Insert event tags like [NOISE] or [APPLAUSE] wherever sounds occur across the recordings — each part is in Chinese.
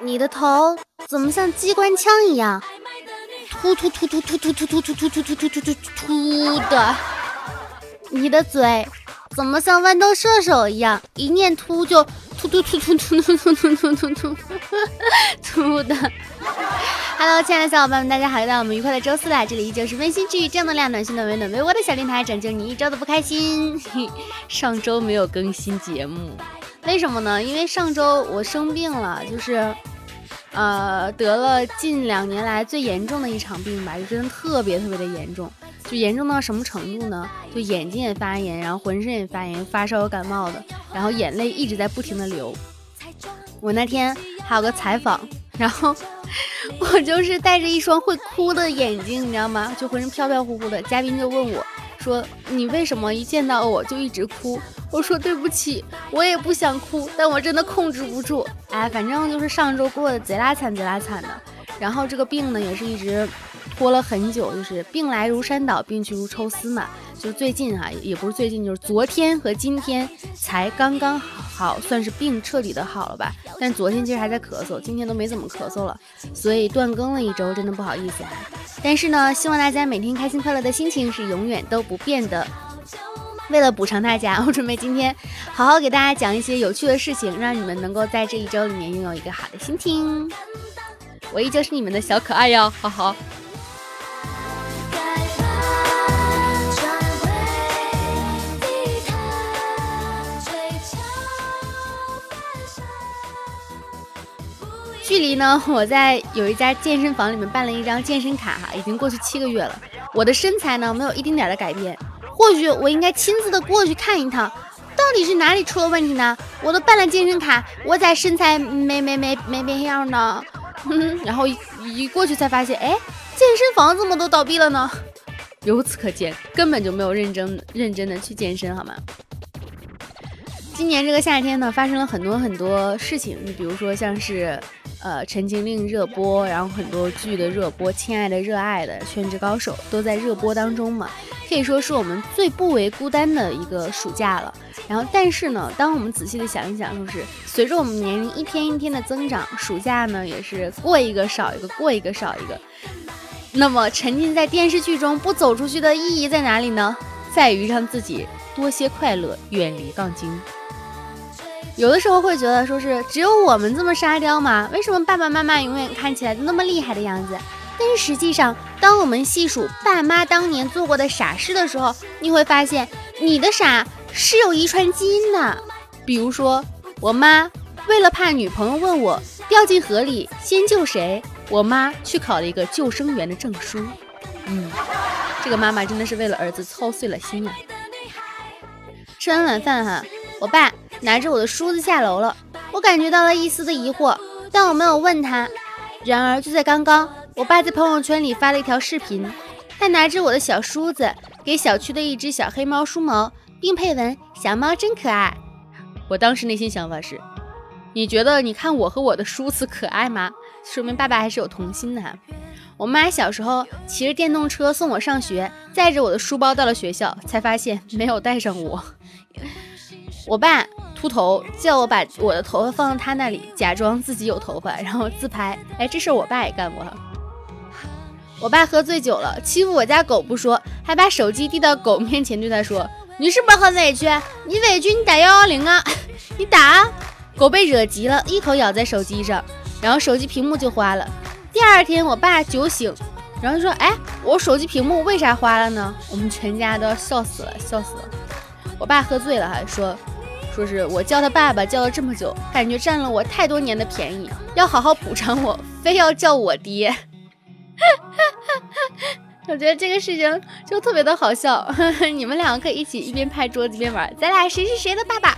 你的头怎么像机关枪一样突突突突突突突突突突突突突突突突的？你的嘴怎么像豌豆射手一样一念突就突突突突突突突突突突突突的？Hello，亲爱的小伙伴们，大家好，又到我们愉快的周四啦！这里依旧是温馨治愈、正能量、暖心暖胃暖被窝的小电台，拯救你一周的不开心。上周没有更新节目，为什么呢？因为上周我生病了，就是。呃，得了近两年来最严重的一场病吧，就真的特别特别的严重，就严重到什么程度呢？就眼睛也发炎，然后浑身也发炎，发烧感冒的，然后眼泪一直在不停的流。我那天还有个采访，然后我就是带着一双会哭的眼睛，你知道吗？就浑身飘飘忽忽的。嘉宾就问我。说你为什么一见到我就一直哭？我说对不起，我也不想哭，但我真的控制不住。哎，反正就是上周过得贼拉惨贼拉惨的，然后这个病呢也是一直拖了很久，就是病来如山倒，病去如抽丝嘛。就最近哈，也不是最近，就是昨天和今天才刚刚好，算是病彻底的好了吧。但昨天其实还在咳嗽，今天都没怎么咳嗽了，所以断更了一周，真的不好意思啊。但是呢，希望大家每天开心快乐的心情是永远都不变的。为了补偿大家，我准备今天好好给大家讲一些有趣的事情，让你们能够在这一周里面拥有一个好的心情。我依旧是你们的小可爱哟，哈哈。离呢？[LAUGHS] 我在有一家健身房里面办了一张健身卡哈，已经过去七个月了。我的身材呢，没有一丁点的改变。或许我应该亲自的过去看一趟，到底是哪里出了问题呢？我都办了健身卡，我咋身材没没没没变样呢？[LAUGHS] 然后一过去才发现，哎，健身房怎么都倒闭了呢？由此可见，根本就没有认真认真的去健身，好吗？今年这个夏天呢，发生了很多很多事情，你比如说像是。呃，《陈情令》热播，然后很多剧的热播，《亲爱的》热爱的，《全职高手》都在热播当中嘛，可以说是我们最不为孤单的一个暑假了。然后，但是呢，当我们仔细的想一想，就是随着我们年龄一天一天的增长，暑假呢也是过一个少一个，过一个少一个。那么，沉浸在电视剧中不走出去的意义在哪里呢？在于让自己多些快乐，远离杠精。有的时候会觉得说是只有我们这么沙雕吗？为什么爸爸妈妈永远看起来那么厉害的样子？但是实际上，当我们细数爸妈当年做过的傻事的时候，你会发现你的傻是有遗传基因的。比如说，我妈为了怕女朋友问我掉进河里先救谁，我妈去考了一个救生员的证书。嗯，这个妈妈真的是为了儿子操碎了心啊。吃完晚饭哈，我爸。拿着我的梳子下楼了，我感觉到了一丝的疑惑，但我没有问他。然而就在刚刚，我爸在朋友圈里发了一条视频，他拿着我的小梳子给小区的一只小黑猫梳毛，并配文：“小猫真可爱。”我当时内心想法是：你觉得你看我和我的梳子可爱吗？说明爸爸还是有童心的。我妈小时候骑着电动车送我上学，载着我的书包到了学校，才发现没有带上我。[LAUGHS] 我爸。秃头叫我把我的头发放到他那里，假装自己有头发，然后自拍。哎，这事我爸也干过。我爸喝醉酒了，欺负我家狗不说，还把手机递到狗面前，对他说：“你是不是很委屈？你委屈你打幺幺零啊，[LAUGHS] 你打。”狗被惹急了，一口咬在手机上，然后手机屏幕就花了。第二天我爸酒醒，然后说：“哎，我手机屏幕为啥花了呢？”我们全家都要笑死了，笑死了。我爸喝醉了，还说。说是我叫他爸爸叫了这么久，感觉占了我太多年的便宜，要好好补偿我，非要叫我爹。[LAUGHS] 我觉得这个事情就特别的好笑，[LAUGHS] 你们两个可以一起一边拍桌子一边玩，咱俩谁是谁的爸爸？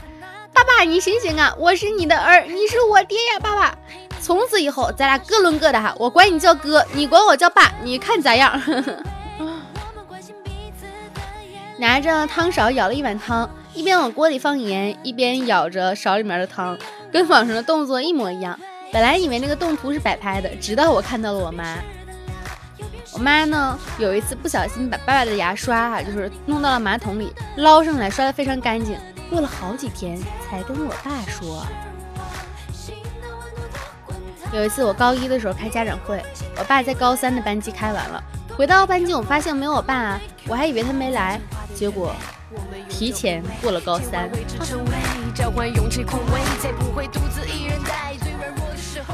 爸爸你醒醒啊，我是你的儿，你是我爹呀，爸爸。从此以后咱俩各论各的哈，我管你叫哥，你管我叫爸，你看咋样？[LAUGHS] 拿着汤勺舀了一碗汤。一边往锅里放盐，一边舀着勺里面的汤，跟网上的动作一模一样。本来以为那个动图是摆拍的，直到我看到了我妈。我妈呢，有一次不小心把爸爸的牙刷哈，就是弄到了马桶里，捞上来刷的非常干净，过了好几天才跟我爸说。有一次我高一的时候开家长会，我爸在高三的班级开完了，回到班级我发现没有我爸啊，我还以为他没来，结果提前过了高三。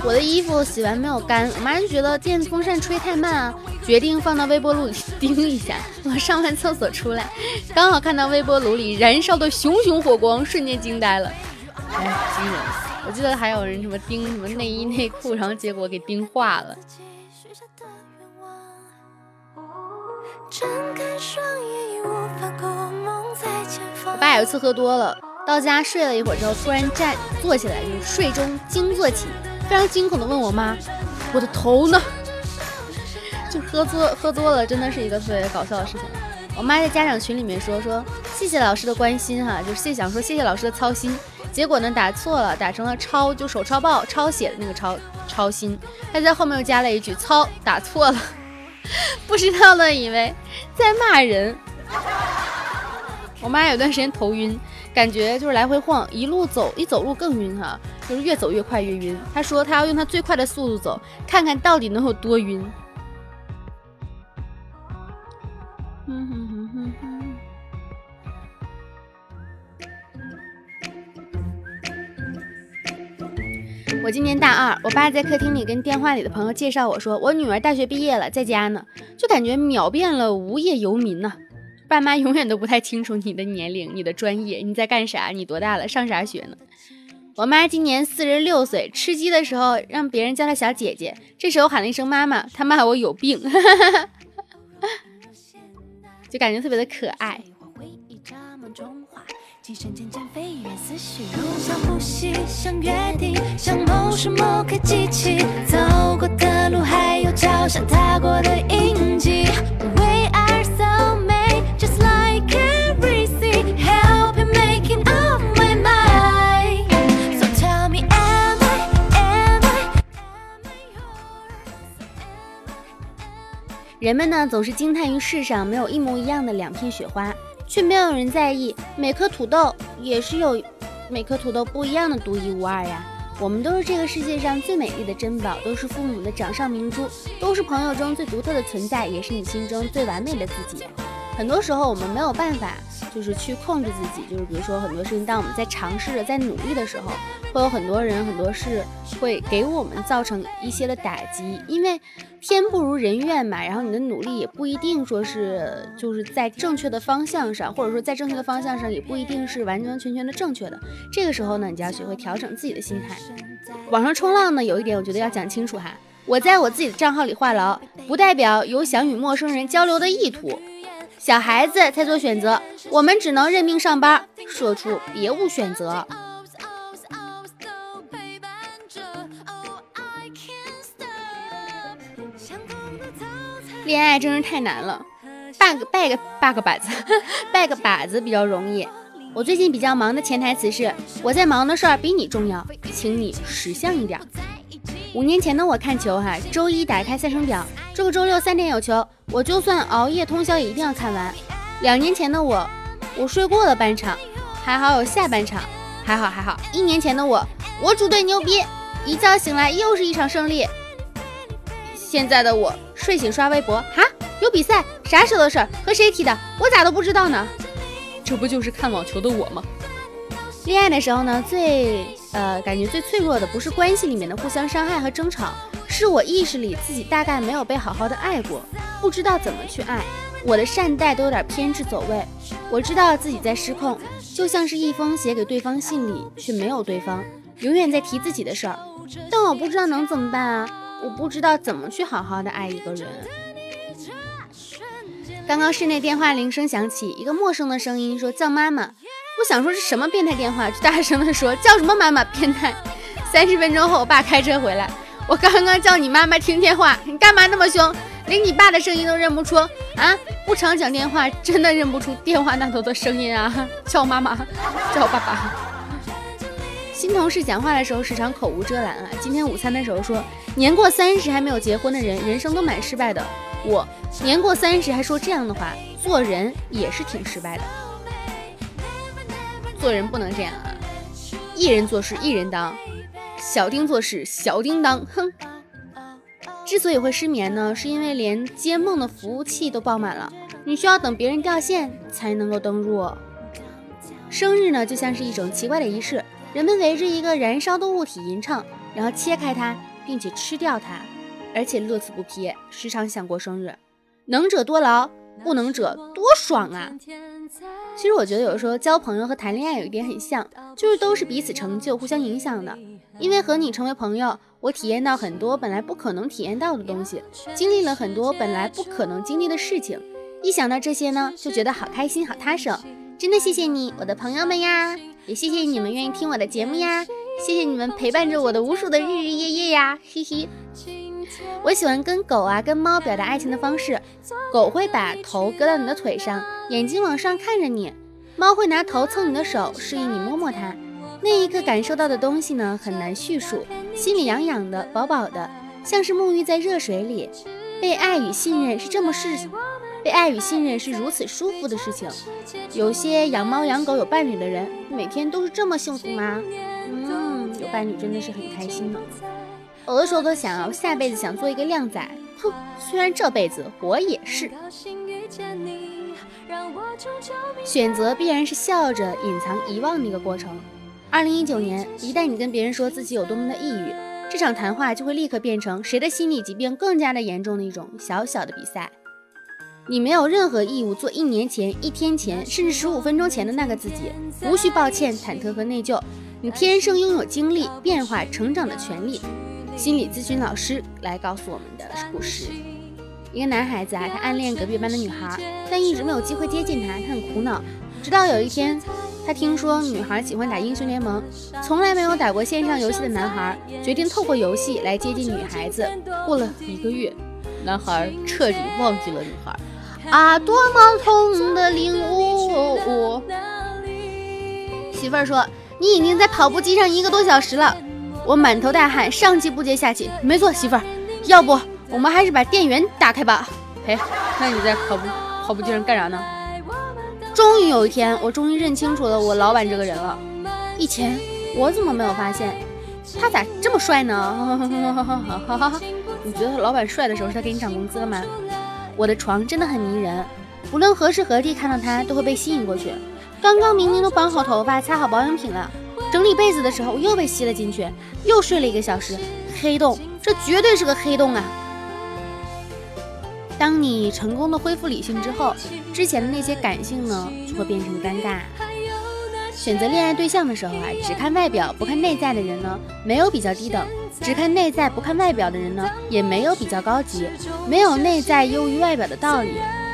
我的衣服洗完没有干，我妈就觉得电风扇吹太慢啊，决定放到微波炉里叮一下。我上完厕所出来，刚好看到微波炉里燃烧的熊熊火光，瞬间惊呆了。哎，惊人！我记得还有人什么叮什么内衣内裤，然后结果给叮化了。我爸有一次喝多了，到家睡了一会儿之后，突然站坐起来，就是睡中惊坐起。非常惊恐的问我妈：“我的头呢？” [LAUGHS] 就喝多喝多了，真的是一个特别搞笑的事情。我妈在家长群里面说说谢谢老师的关心哈，就是谢想说谢谢老师的操心，结果呢打错了，打成了抄就手抄报抄写的那个抄抄心，她在后面又加了一句操打错了，[LAUGHS] 不知道的以为在骂人。我妈有段时间头晕，感觉就是来回晃，一路走一走路更晕哈。就是越走越快越晕。她说她要用她最快的速度走，看看到底能有多晕。我今年大二，我爸在客厅里跟电话里的朋友介绍我说，我女儿大学毕业了，在家呢，就感觉秒变了无业游民呢。爸妈永远都不太清楚你的年龄、你的专业、你在干啥、你多大了、上啥学呢。我妈今年四十六岁，吃鸡的时候让别人叫她小姐姐，这时候喊了一声妈妈，她骂我有病，[LAUGHS] 就感觉特别的可爱。人们呢总是惊叹于世上没有一模一样的两片雪花，却没有人在意每颗土豆也是有每颗土豆不一样的独一无二呀。我们都是这个世界上最美丽的珍宝，都是父母的掌上明珠，都是朋友中最独特的存在，也是你心中最完美的自己。很多时候我们没有办法。就是去控制自己，就是比如说很多事情，当我们在尝试着、在努力的时候，会有很多人、很多事会给我们造成一些的打击，因为天不如人愿嘛。然后你的努力也不一定说是就是在正确的方向上，或者说在正确的方向上也不一定是完完全全的正确的。这个时候呢，你就要学会调整自己的心态。网上冲浪呢，有一点我觉得要讲清楚哈，我在我自己的账号里话痨，不代表有想与陌生人交流的意图。小孩子才做选择，我们只能认命上班。社畜别无选择。恋爱真是太难了，拜个拜个拜个把子，[LAUGHS] 拜个把子比较容易。我最近比较忙的潜台词是，我在忙的事儿比你重要，请你识相一点。五年前的我看球哈，周一打开赛程表，这个周六三点有球，我就算熬夜通宵也一定要看完。两年前的我，我睡过了半场，还好有下半场，还好还好。一年前的我，我主队牛逼，一觉醒来又是一场胜利。现在的我，睡醒刷微博，哈，有比赛，啥时候的事儿？和谁踢的？我咋都不知道呢？这不就是看网球的我吗？恋爱的时候呢，最呃感觉最脆弱的不是关系里面的互相伤害和争吵，是我意识里自己大概没有被好好的爱过，不知道怎么去爱，我的善待都有点偏执走位。我知道自己在失控，就像是一封写给对方信里却没有对方，永远在提自己的事儿，但我不知道能怎么办啊！我不知道怎么去好好的爱一个人。刚刚室内电话铃声响起，一个陌生的声音说叫妈妈。我想说是什么变态电话，就大声的说叫什么妈妈变态。三十分钟后，我爸开车回来，我刚刚叫你妈妈听电话，你干嘛那么凶，连你爸的声音都认不出啊？不常讲电话，真的认不出电话那头的声音啊？[LAUGHS] 叫妈妈，叫爸爸。新同事讲话的时候时常口无遮拦啊。今天午餐的时候说，年过三十还没有结婚的人，人生都蛮失败的。我年过三十还说这样的话，做人也是挺失败的。做人不能这样啊！一人做事一人当，小丁做事小叮当，哼。之所以会失眠呢，是因为连接梦的服务器都爆满了，你需要等别人掉线才能够登入。生日呢，就像是一种奇怪的仪式，人们围着一个燃烧的物体吟唱，然后切开它，并且吃掉它，而且乐此不疲，时常想过生日。能者多劳，不能者多爽啊！其实我觉得有时候交朋友和谈恋爱有一点很像，就是都是彼此成就、互相影响的。因为和你成为朋友，我体验到很多本来不可能体验到的东西，经历了很多本来不可能经历的事情。一想到这些呢，就觉得好开心、好踏实。真的谢谢你，我的朋友们呀！也谢谢你们愿意听我的节目呀！谢谢你们陪伴着我的无数的日日夜夜呀！嘿嘿。我喜欢跟狗啊、跟猫表达爱情的方式。狗会把头搁到你的腿上，眼睛往上看着你；猫会拿头蹭你的手，示意你摸摸它。那一刻感受到的东西呢，很难叙述，心里痒痒的、饱饱的，像是沐浴在热水里。被爱与信任是这么事，被爱与信任是如此舒服的事情。有些养猫养狗有伴侣的人，每天都是这么幸福吗？嗯，有伴侣真的是很开心呢。有的时候都想要下辈子想做一个靓仔，哼，虽然这辈子我也是。选择必然是笑着隐藏遗忘的一个过程。二零一九年，一旦你跟别人说自己有多么的抑郁，这场谈话就会立刻变成谁的心理疾病更加的严重的一种小小的比赛。你没有任何义务做一年前、一天前，甚至十五分钟前的那个自己，无需抱歉、忐忑和内疚。你天生拥有经历、变化、成长的权利。心理咨询老师来告诉我们的故事：一个男孩子啊，他暗恋隔壁班的女孩，但一直没有机会接近她，他很苦恼。直到有一天，他听说女孩喜欢打英雄联盟，从来没有打过线上游戏的男孩决定透过游戏来接近女孩子。过了一个月，男孩彻底忘记了女孩。啊，多么痛的领悟！媳妇儿说：“你已经在跑步机上一个多小时了。”我满头大汗，上气不接下气。没错，媳妇儿，要不我们还是把电源打开吧？嘿，那你在跑步跑步机上干啥呢？终于有一天，我终于认清楚了我老板这个人了。以前我怎么没有发现？他咋这么帅呢？你觉得老板帅的时候，是他给你涨工资了吗？我的床真的很迷人，无论何时何地看到他，都会被吸引过去。刚刚明明都绑好头发，擦好保养品了。整理被子的时候，我又被吸了进去，又睡了一个小时。黑洞，这绝对是个黑洞啊！当你成功的恢复理性之后，之前的那些感性呢，就会变成尴尬。选择恋爱对象的时候啊，只看外表不看内在的人呢，没有比较低等；只看内在不看外表的人呢，也没有比较高级。没有内在优于外表的道理，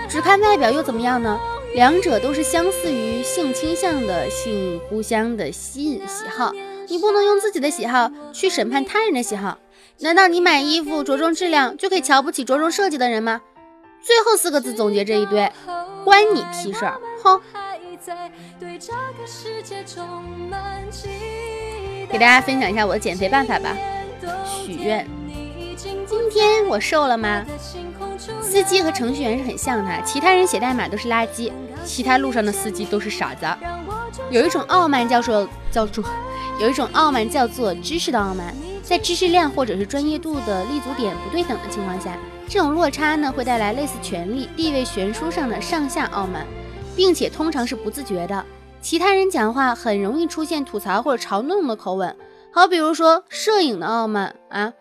只看外表又怎么样呢？两者都是相似于性倾向的性互相的吸引喜好，你不能用自己的喜好去审判他人的喜好。难道你买衣服着重质量就可以瞧不起着重设计的人吗？最后四个字总结这一堆，关你屁事儿！哼。给大家分享一下我的减肥办法吧，许愿。今天我瘦了吗？司机和程序员是很像的，其他人写代码都是垃圾，其他路上的司机都是傻子。有一种傲慢叫做叫做，[LAUGHS] 有一种傲慢叫做知识的傲慢，在知识量或者是专业度的立足点不对等的情况下，这种落差呢会带来类似权力地位悬殊上的上下傲慢，并且通常是不自觉的。其他人讲话很容易出现吐槽或者嘲弄的口吻，好比如说摄影的傲慢啊。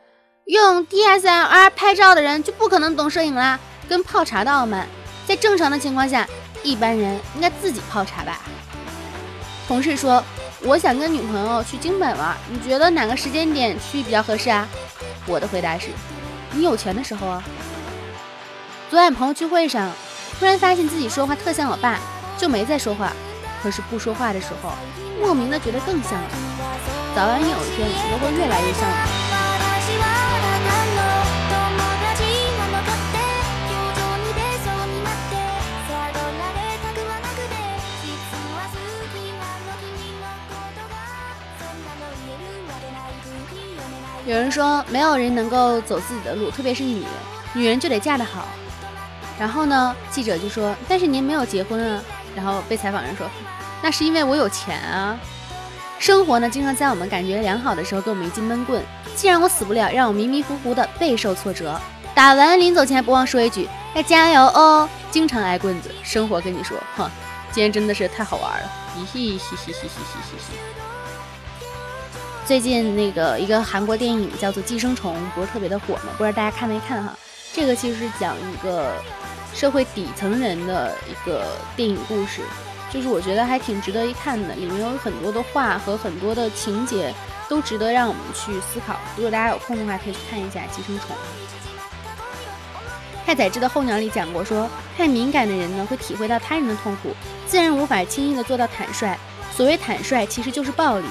用 DSLR 拍照的人就不可能懂摄影啦，跟泡茶的傲慢。在正常的情况下，一般人应该自己泡茶吧。同事说：“我想跟女朋友去京本玩，你觉得哪个时间点去比较合适啊？”我的回答是：“你有钱的时候啊。”昨晚朋友聚会上，突然发现自己说话特像我爸，就没再说话。可是不说话的时候，莫名的觉得更像了。早晚有一天，都会越来越像。有人说，没有人能够走自己的路，特别是女人，女人就得嫁得好。然后呢，记者就说：“但是您没有结婚啊？”然后被采访人说：“那是因为我有钱啊。”生活呢，经常在我们感觉良好的时候给我们一记闷棍。既然我死不了，让我迷迷糊糊的备受挫折。打完临走前不忘说一句：要加油哦！经常挨棍子，生活跟你说，哼，今天真的是太好玩了，[LAUGHS] 嘻嘻嘻嘻嘻嘻嘻嘻。最近那个一个韩国电影叫做《寄生虫》，不是特别的火吗？不知道大家看没看哈？这个其实是讲一个社会底层人的一个电影故事。就是我觉得还挺值得一看的，里面有很多的话和很多的情节都值得让我们去思考。如果大家有空的话，可以去看一下《寄生虫》。太宰治的《候鸟》里讲过，说太敏感的人呢，会体会到他人的痛苦，自然无法轻易的做到坦率。所谓坦率，其实就是暴力。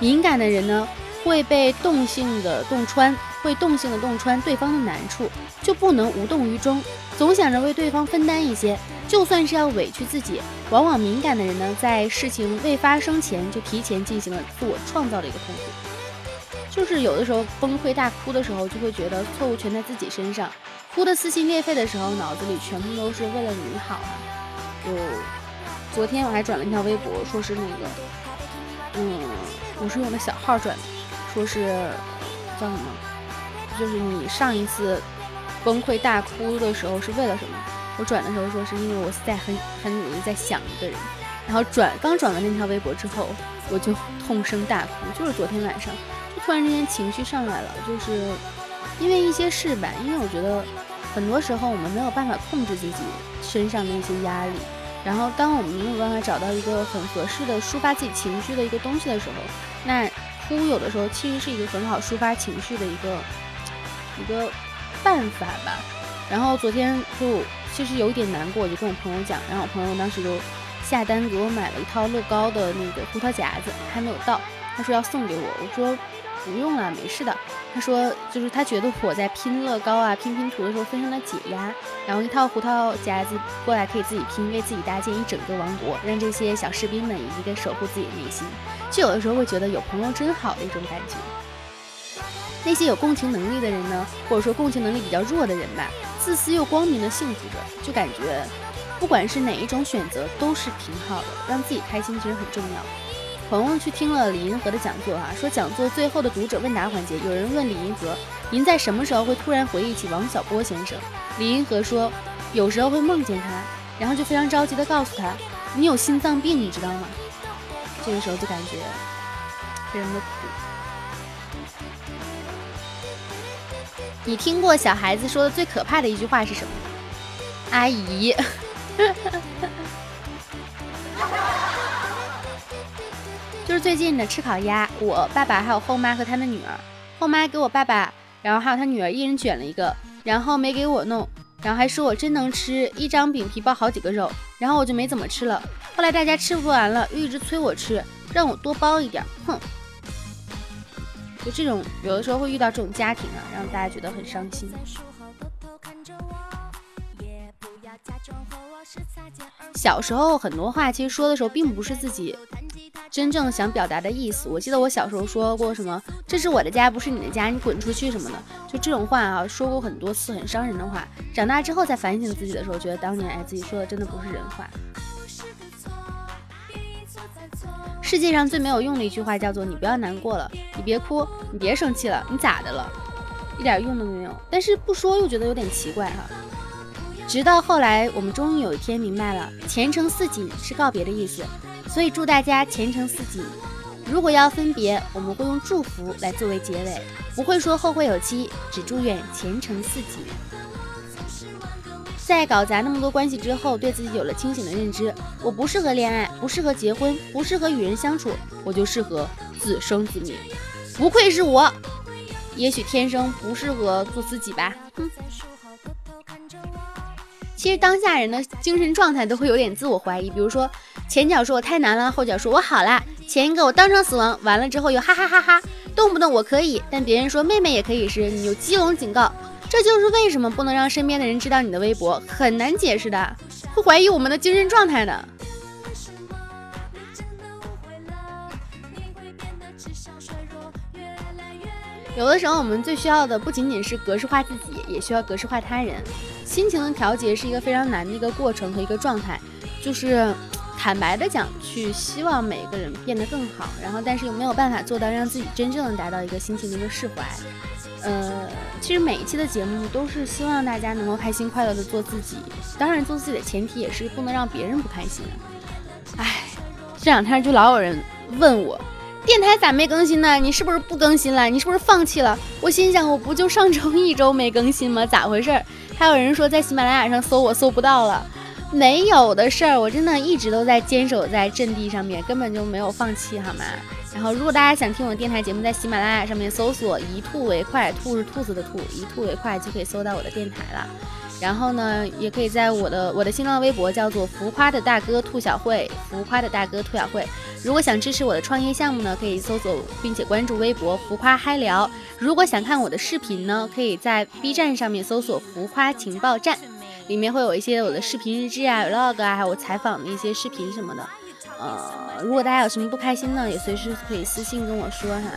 敏感的人呢，会被动性的洞穿，会动性的洞穿对方的难处，就不能无动于衷，总想着为对方分担一些。就算是要委屈自己，往往敏感的人呢，在事情未发生前就提前进行了自我创造的一个痛苦，就是有的时候崩溃大哭的时候，就会觉得错误全在自己身上，哭得撕心裂肺的时候，脑子里全部都是为了你好。就昨天我还转了一条微博，说是那个，嗯，我是用的小号转的，说是叫什么，就是你上一次崩溃大哭的时候是为了什么？我转的时候说是因为我在很很努力在想一个人，然后转刚转完那条微博之后，我就痛声大哭，就是昨天晚上，就突然之间情绪上来了，就是因为一些事吧，因为我觉得很多时候我们没有办法控制自己身上的一些压力，然后当我们没有办法找到一个很合适的抒发自己情绪的一个东西的时候，那哭有的时候其实是一个很好抒发情绪的一个一个办法吧。然后昨天就。其实有一点难过，我就跟我朋友讲，然后我朋友当时就下单给我买了一套乐高的那个胡桃夹子，还没有到，他说要送给我，我说不用了，没事的。他说就是他觉得我在拼乐高啊、拼拼图的时候非常的解压，然后一套胡桃夹子过来可以自己拼，为自己搭建一整个王国，让这些小士兵们一个守护自己的内心，就有的时候会觉得有朋友真好的一种感觉。那些有共情能力的人呢，或者说共情能力比较弱的人吧。自私又光明的幸福着，就感觉不管是哪一种选择都是挺好的，让自己开心其实很重要。朋友去听了李银河的讲座啊，说讲座最后的读者问答环节，有人问李银河：“您在什么时候会突然回忆起王小波先生？”李银河说：“有时候会梦见他，然后就非常着急的告诉他：‘你有心脏病，你知道吗？’这个时候就感觉非常的苦。”你听过小孩子说的最可怕的一句话是什么？阿姨，就是最近的吃烤鸭，我爸爸还有后妈和他的女儿，后妈给我爸爸，然后还有他女儿一人卷了一个，然后没给我弄，然后还说我真能吃，一张饼皮包好几个肉，然后我就没怎么吃了。后来大家吃不完了，又一直催我吃，让我多包一点，哼。就这种，有的时候会遇到这种家庭啊，让大家觉得很伤心。小时候很多话，其实说的时候并不是自己真正想表达的意思。我记得我小时候说过什么“这是我的家，不是你的家，你滚出去”什么的，就这种话啊，说过很多次，很伤人的话。长大之后再反省自己的时候，觉得当年哎自己说的真的不是人话。世界上最没有用的一句话叫做“你不要难过了，你别哭，你别生气了，你咋的了？一点用都没有。”但是不说又觉得有点奇怪哈。直到后来，我们终于有一天明白了，“前程似锦”是告别的意思，所以祝大家前程似锦。如果要分别，我们会用祝福来作为结尾，不会说后会有期，只祝愿前程似锦。在搞砸那么多关系之后，对自己有了清醒的认知。我不适合恋爱，不适合结婚，不适合与人相处，我就适合自生自灭。不愧是我，也许天生不适合做自己吧。哼。其实当下人的精神状态都会有点自我怀疑，比如说前脚说我太难了，后脚说我好啦，前一个我当场死亡，完了之后又哈哈哈哈，动不动我可以，但别人说妹妹也可以时，你又激龙警告。这就是为什么不能让身边的人知道你的微博，很难解释的，会怀疑我们的精神状态的。有的时候，我们最需要的不仅仅是格式化自己，也需要格式化他人。心情的调节是一个非常难的一个过程和一个状态，就是坦白的讲，去希望每个人变得更好，然后但是又没有办法做到让自己真正的达到一个心情的一个释怀。呃，其实每一期的节目都是希望大家能够开心快乐的做自己，当然做自己的前提也是不能让别人不开心。唉，这两天就老有人问我，电台咋没更新呢？你是不是不更新了？你是不是放弃了？我心想，我不就上周一周没更新吗？咋回事？还有人说在喜马拉雅上搜我搜不到了。没有的事儿，我真的一直都在坚守在阵地上面，根本就没有放弃，好吗？然后，如果大家想听我的电台节目，在喜马拉雅上面搜索“一兔为快”，兔是兔子的兔，一兔为快就可以搜到我的电台了。然后呢，也可以在我的我的新浪微博叫做“浮夸的大哥兔小慧”，浮夸的大哥兔小慧。如果想支持我的创业项目呢，可以搜索并且关注微博“浮夸嗨聊”。如果想看我的视频呢，可以在 B 站上面搜索“浮夸情报站”。里面会有一些我的视频日志啊、vlog 啊，还有我采访的一些视频什么的。呃，如果大家有什么不开心呢，也随时可以私信跟我说哈。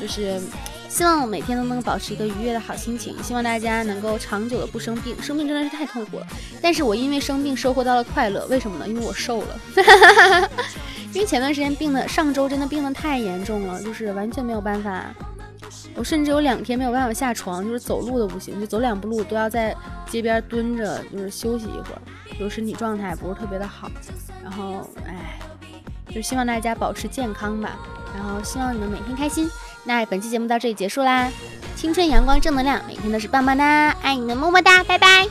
就是希望每天都能保持一个愉悦的好心情，希望大家能够长久的不生病。生病真的是太痛苦了，但是我因为生病收获到了快乐，为什么呢？因为我瘦了。[LAUGHS] 因为前段时间病的，上周真的病的太严重了，就是完全没有办法。我甚至有两天没有办法下床，就是走路都不行，就走两步路都要在街边蹲着，就是休息一会儿，就身体状态不是特别的好。然后，哎，就希望大家保持健康吧。然后，希望你们每天开心。那本期节目到这里结束啦，青春阳光正能量，每天都是棒棒哒，爱你们么么哒，拜拜。